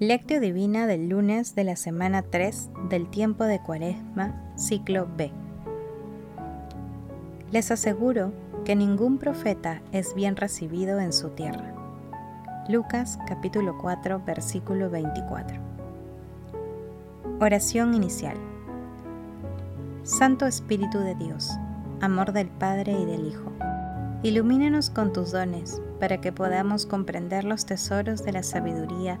Lectio Divina del lunes de la semana 3 del tiempo de Cuaresma, ciclo B. Les aseguro que ningún profeta es bien recibido en su tierra. Lucas capítulo 4 versículo 24. Oración inicial. Santo Espíritu de Dios, amor del Padre y del Hijo, ilumínanos con tus dones para que podamos comprender los tesoros de la sabiduría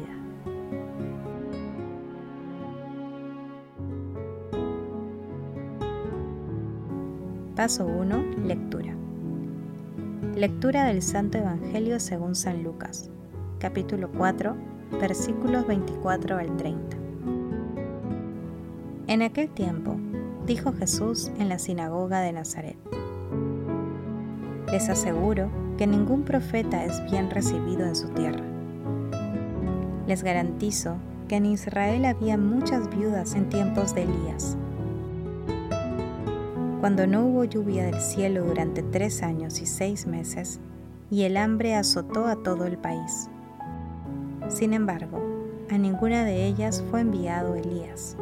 Paso 1. Lectura. Lectura del Santo Evangelio según San Lucas, capítulo 4, versículos 24 al 30. En aquel tiempo, dijo Jesús en la sinagoga de Nazaret, Les aseguro que ningún profeta es bien recibido en su tierra. Les garantizo que en Israel había muchas viudas en tiempos de Elías cuando no hubo lluvia del cielo durante tres años y seis meses, y el hambre azotó a todo el país. Sin embargo, a ninguna de ellas fue enviado Elías,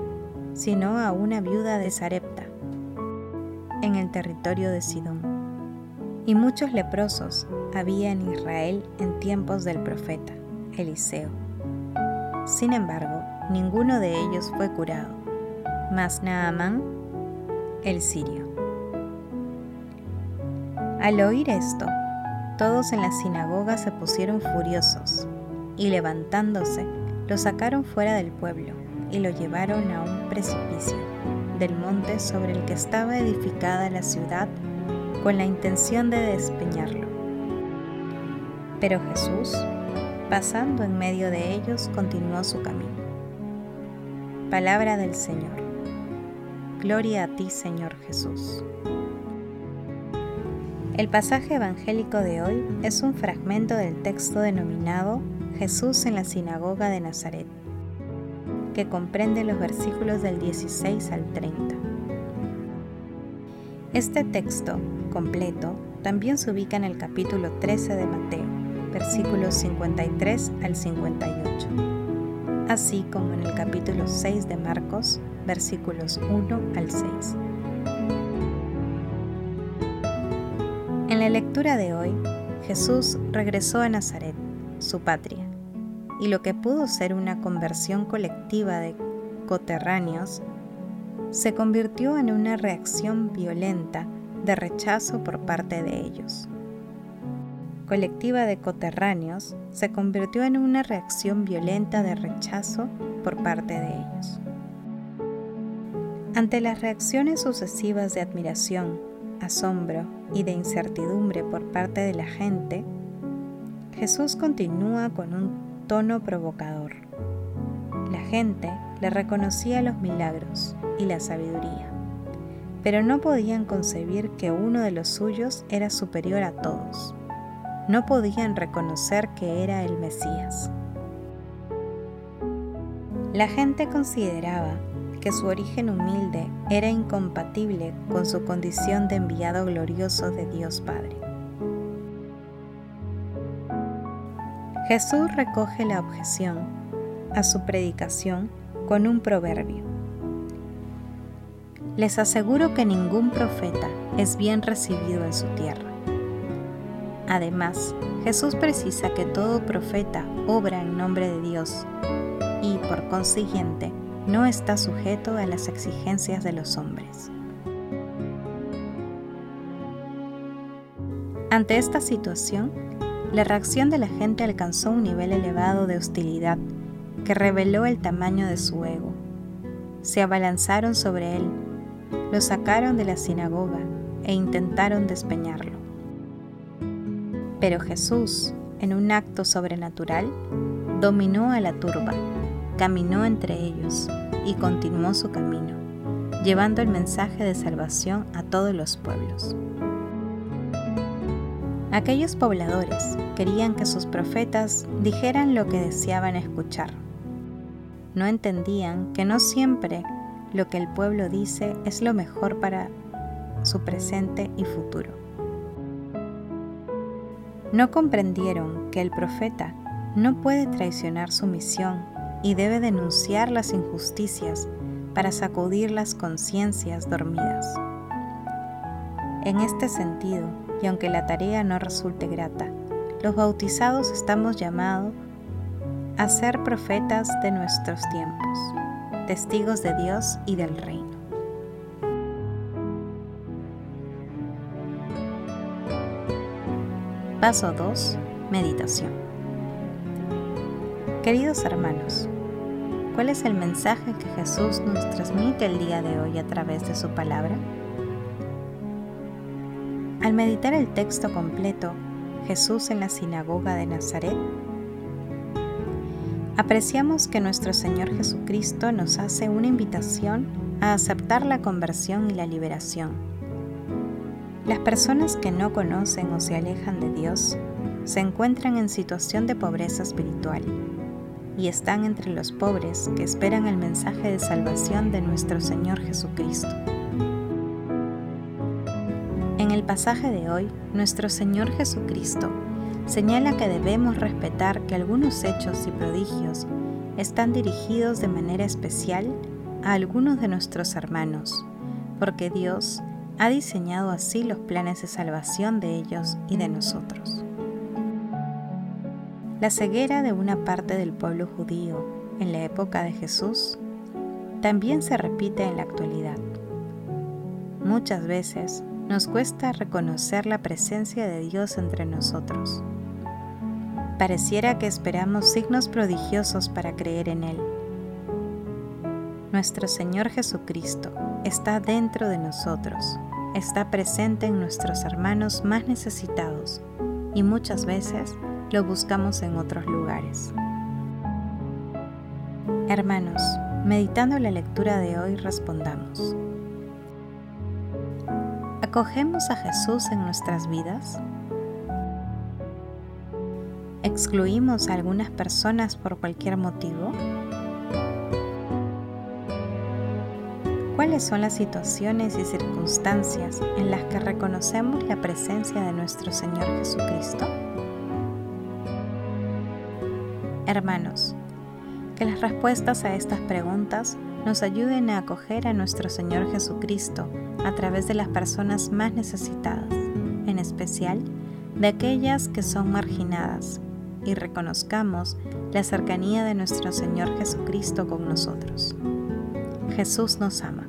sino a una viuda de Sarepta, en el territorio de Sidón. Y muchos leprosos había en Israel en tiempos del profeta Eliseo. Sin embargo, ninguno de ellos fue curado, mas Naamán, el sirio. Al oír esto, todos en la sinagoga se pusieron furiosos y levantándose, lo sacaron fuera del pueblo y lo llevaron a un precipicio del monte sobre el que estaba edificada la ciudad con la intención de despeñarlo. Pero Jesús, pasando en medio de ellos, continuó su camino. Palabra del Señor. Gloria a ti, Señor Jesús. El pasaje evangélico de hoy es un fragmento del texto denominado Jesús en la sinagoga de Nazaret, que comprende los versículos del 16 al 30. Este texto completo también se ubica en el capítulo 13 de Mateo, versículos 53 al 58, así como en el capítulo 6 de Marcos, versículos 1 al 6. En la lectura de hoy, Jesús regresó a Nazaret, su patria, y lo que pudo ser una conversión colectiva de coterráneos se convirtió en una reacción violenta de rechazo por parte de ellos. Colectiva de coterráneos se convirtió en una reacción violenta de rechazo por parte de ellos. Ante las reacciones sucesivas de admiración, asombro y de incertidumbre por parte de la gente, Jesús continúa con un tono provocador. La gente le reconocía los milagros y la sabiduría, pero no podían concebir que uno de los suyos era superior a todos. No podían reconocer que era el Mesías. La gente consideraba que su origen humilde era incompatible con su condición de enviado glorioso de Dios Padre. Jesús recoge la objeción a su predicación con un proverbio. Les aseguro que ningún profeta es bien recibido en su tierra. Además, Jesús precisa que todo profeta obra en nombre de Dios y, por consiguiente, no está sujeto a las exigencias de los hombres. Ante esta situación, la reacción de la gente alcanzó un nivel elevado de hostilidad que reveló el tamaño de su ego. Se abalanzaron sobre él, lo sacaron de la sinagoga e intentaron despeñarlo. Pero Jesús, en un acto sobrenatural, dominó a la turba caminó entre ellos y continuó su camino, llevando el mensaje de salvación a todos los pueblos. Aquellos pobladores querían que sus profetas dijeran lo que deseaban escuchar. No entendían que no siempre lo que el pueblo dice es lo mejor para su presente y futuro. No comprendieron que el profeta no puede traicionar su misión y debe denunciar las injusticias para sacudir las conciencias dormidas. En este sentido, y aunque la tarea no resulte grata, los bautizados estamos llamados a ser profetas de nuestros tiempos, testigos de Dios y del reino. Paso 2. Meditación. Queridos hermanos, ¿cuál es el mensaje que Jesús nos transmite el día de hoy a través de su palabra? Al meditar el texto completo, Jesús en la sinagoga de Nazaret, apreciamos que nuestro Señor Jesucristo nos hace una invitación a aceptar la conversión y la liberación. Las personas que no conocen o se alejan de Dios se encuentran en situación de pobreza espiritual y están entre los pobres que esperan el mensaje de salvación de nuestro Señor Jesucristo. En el pasaje de hoy, nuestro Señor Jesucristo señala que debemos respetar que algunos hechos y prodigios están dirigidos de manera especial a algunos de nuestros hermanos, porque Dios ha diseñado así los planes de salvación de ellos y de nosotros. La ceguera de una parte del pueblo judío en la época de Jesús también se repite en la actualidad. Muchas veces nos cuesta reconocer la presencia de Dios entre nosotros. Pareciera que esperamos signos prodigiosos para creer en Él. Nuestro Señor Jesucristo está dentro de nosotros, está presente en nuestros hermanos más necesitados y muchas veces lo buscamos en otros lugares. Hermanos, meditando la lectura de hoy respondamos. ¿Acogemos a Jesús en nuestras vidas? ¿Excluimos a algunas personas por cualquier motivo? ¿Cuáles son las situaciones y circunstancias en las que reconocemos la presencia de nuestro Señor Jesucristo? Hermanos, que las respuestas a estas preguntas nos ayuden a acoger a nuestro Señor Jesucristo a través de las personas más necesitadas, en especial de aquellas que son marginadas, y reconozcamos la cercanía de nuestro Señor Jesucristo con nosotros. Jesús nos ama.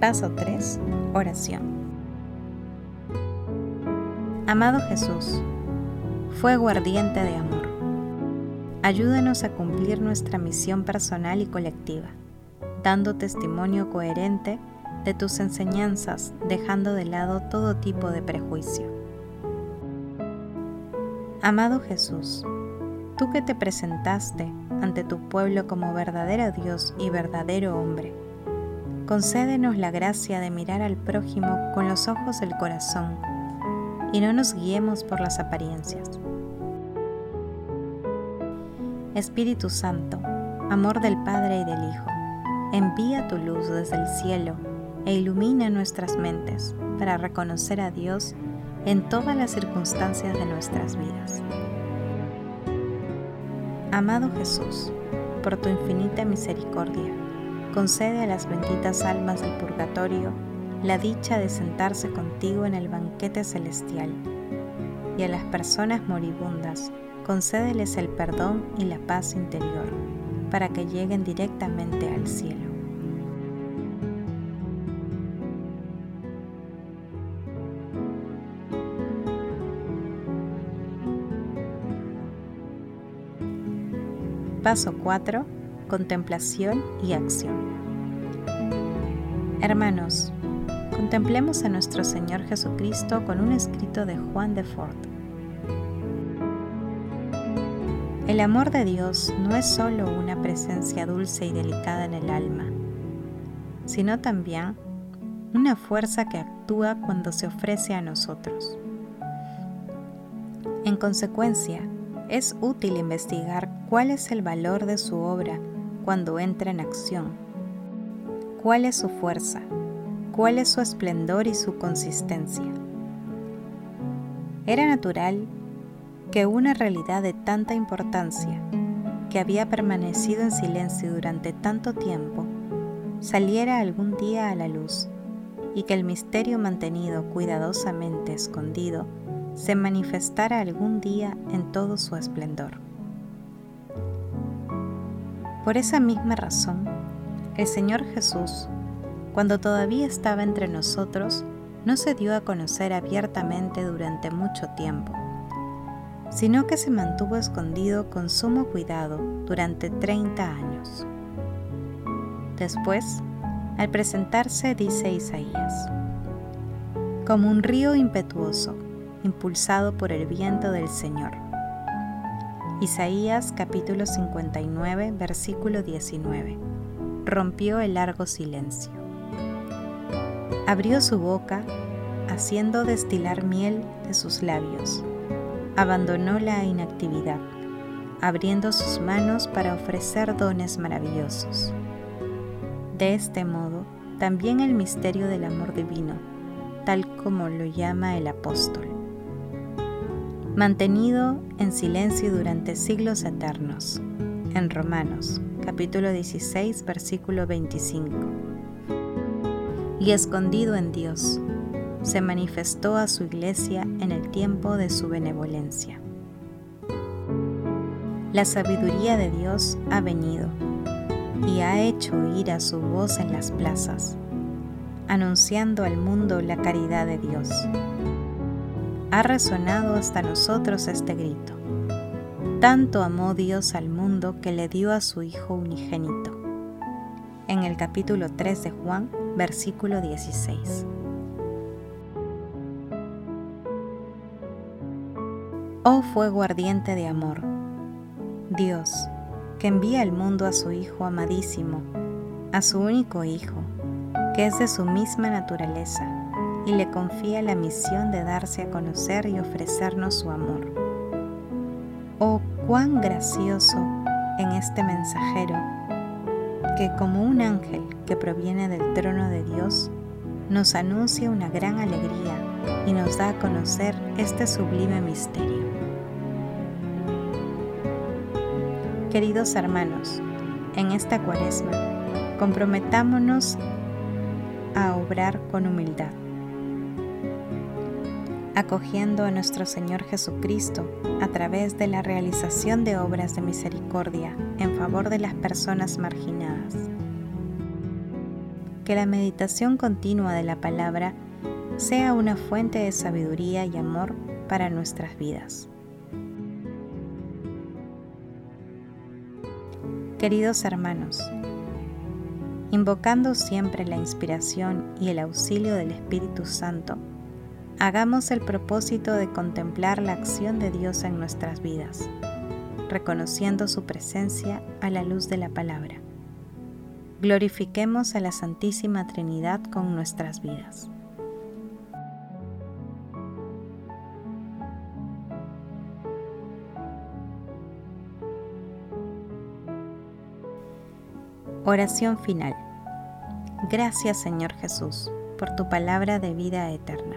Paso 3. Oración. Amado Jesús, fuego ardiente de amor. Ayúdanos a cumplir nuestra misión personal y colectiva, dando testimonio coherente de tus enseñanzas, dejando de lado todo tipo de prejuicio. Amado Jesús, tú que te presentaste ante tu pueblo como verdadero Dios y verdadero hombre, concédenos la gracia de mirar al prójimo con los ojos del corazón y no nos guiemos por las apariencias. Espíritu Santo, amor del Padre y del Hijo, envía tu luz desde el cielo e ilumina nuestras mentes para reconocer a Dios en todas las circunstancias de nuestras vidas. Amado Jesús, por tu infinita misericordia, concede a las benditas almas del purgatorio la dicha de sentarse contigo en el banquete celestial, y a las personas moribundas concédeles el perdón y la paz interior para que lleguen directamente al cielo. Paso 4. Contemplación y acción. Hermanos, contemplemos a nuestro Señor Jesucristo con un escrito de Juan de Fort El amor de Dios no es solo una presencia dulce y delicada en el alma, sino también una fuerza que actúa cuando se ofrece a nosotros. En consecuencia, es útil investigar cuál es el valor de su obra cuando entra en acción, cuál es su fuerza, cuál es su esplendor y su consistencia. Era natural que una realidad de tanta importancia, que había permanecido en silencio durante tanto tiempo, saliera algún día a la luz y que el misterio mantenido cuidadosamente escondido se manifestara algún día en todo su esplendor. Por esa misma razón, el Señor Jesús, cuando todavía estaba entre nosotros, no se dio a conocer abiertamente durante mucho tiempo, sino que se mantuvo escondido con sumo cuidado durante 30 años. Después, al presentarse, dice Isaías, como un río impetuoso, impulsado por el viento del Señor Isaías capítulo 59, versículo 19. Rompió el largo silencio. Abrió su boca, haciendo destilar miel de sus labios. Abandonó la inactividad, abriendo sus manos para ofrecer dones maravillosos. De este modo, también el misterio del amor divino, tal como lo llama el apóstol mantenido en silencio durante siglos eternos. En Romanos, capítulo 16, versículo 25. Y escondido en Dios, se manifestó a su iglesia en el tiempo de su benevolencia. La sabiduría de Dios ha venido y ha hecho oír a su voz en las plazas, anunciando al mundo la caridad de Dios ha resonado hasta nosotros este grito. Tanto amó Dios al que le dio a su Hijo unigénito. En el capítulo 3 de Juan, versículo 16. Oh fuego ardiente de amor, Dios, que envía al mundo a su Hijo amadísimo, a su único Hijo, que es de su misma naturaleza y le confía la misión de darse a conocer y ofrecernos su amor. Oh, cuán gracioso en este mensajero que como un ángel que proviene del trono de Dios, nos anuncia una gran alegría y nos da a conocer este sublime misterio. Queridos hermanos, en esta cuaresma, comprometámonos a obrar con humildad acogiendo a nuestro Señor Jesucristo a través de la realización de obras de misericordia en favor de las personas marginadas. Que la meditación continua de la palabra sea una fuente de sabiduría y amor para nuestras vidas. Queridos hermanos, invocando siempre la inspiración y el auxilio del Espíritu Santo, hagamos el propósito de contemplar la acción de Dios en nuestras vidas, reconociendo su presencia a la luz de la palabra. Glorifiquemos a la Santísima Trinidad con nuestras vidas. Oración final. Gracias Señor Jesús por tu palabra de vida eterna